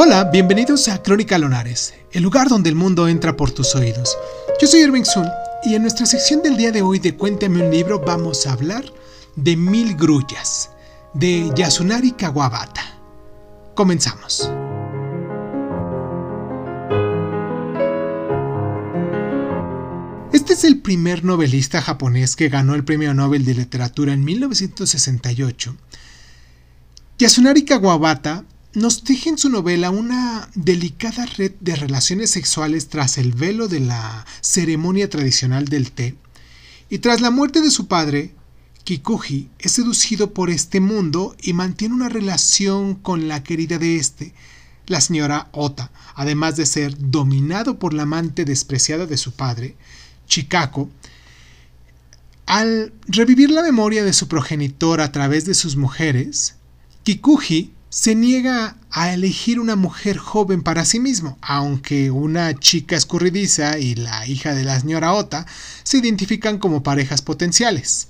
Hola, bienvenidos a Crónica Lonares, el lugar donde el mundo entra por tus oídos. Yo soy Irving Sun y en nuestra sección del día de hoy de Cuéntame un libro vamos a hablar de Mil Grullas, de Yasunari Kawabata. Comenzamos. Este es el primer novelista japonés que ganó el Premio Nobel de Literatura en 1968. Yasunari Kawabata nos teje en su novela una delicada red de relaciones sexuales tras el velo de la ceremonia tradicional del té. Y tras la muerte de su padre, Kikuji es seducido por este mundo y mantiene una relación con la querida de este, la señora Ota, además de ser dominado por la amante despreciada de su padre, Chikako, al revivir la memoria de su progenitor a través de sus mujeres, Kikuji se niega a elegir una mujer joven para sí mismo, aunque una chica escurridiza y la hija de la señora Ota se identifican como parejas potenciales.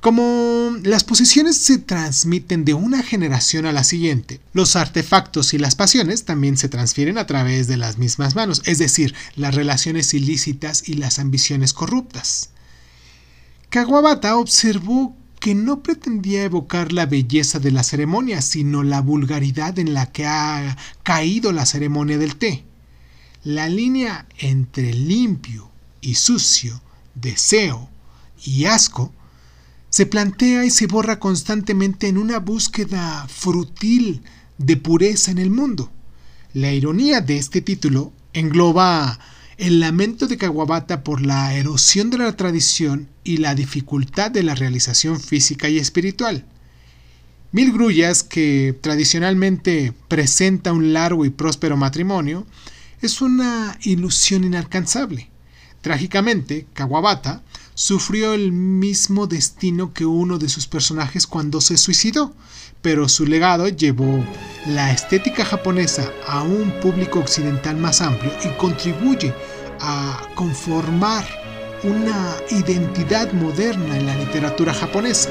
Como las posiciones se transmiten de una generación a la siguiente, los artefactos y las pasiones también se transfieren a través de las mismas manos, es decir, las relaciones ilícitas y las ambiciones corruptas. Kawabata observó que no pretendía evocar la belleza de la ceremonia, sino la vulgaridad en la que ha caído la ceremonia del té. La línea entre limpio y sucio, deseo y asco, se plantea y se borra constantemente en una búsqueda frutil de pureza en el mundo. La ironía de este título engloba el lamento de Kawabata por la erosión de la tradición y la dificultad de la realización física y espiritual. Mil Grullas, que tradicionalmente presenta un largo y próspero matrimonio, es una ilusión inalcanzable. Trágicamente, Kawabata sufrió el mismo destino que uno de sus personajes cuando se suicidó, pero su legado llevó la estética japonesa a un público occidental más amplio y contribuye a conformar una identidad moderna en la literatura japonesa.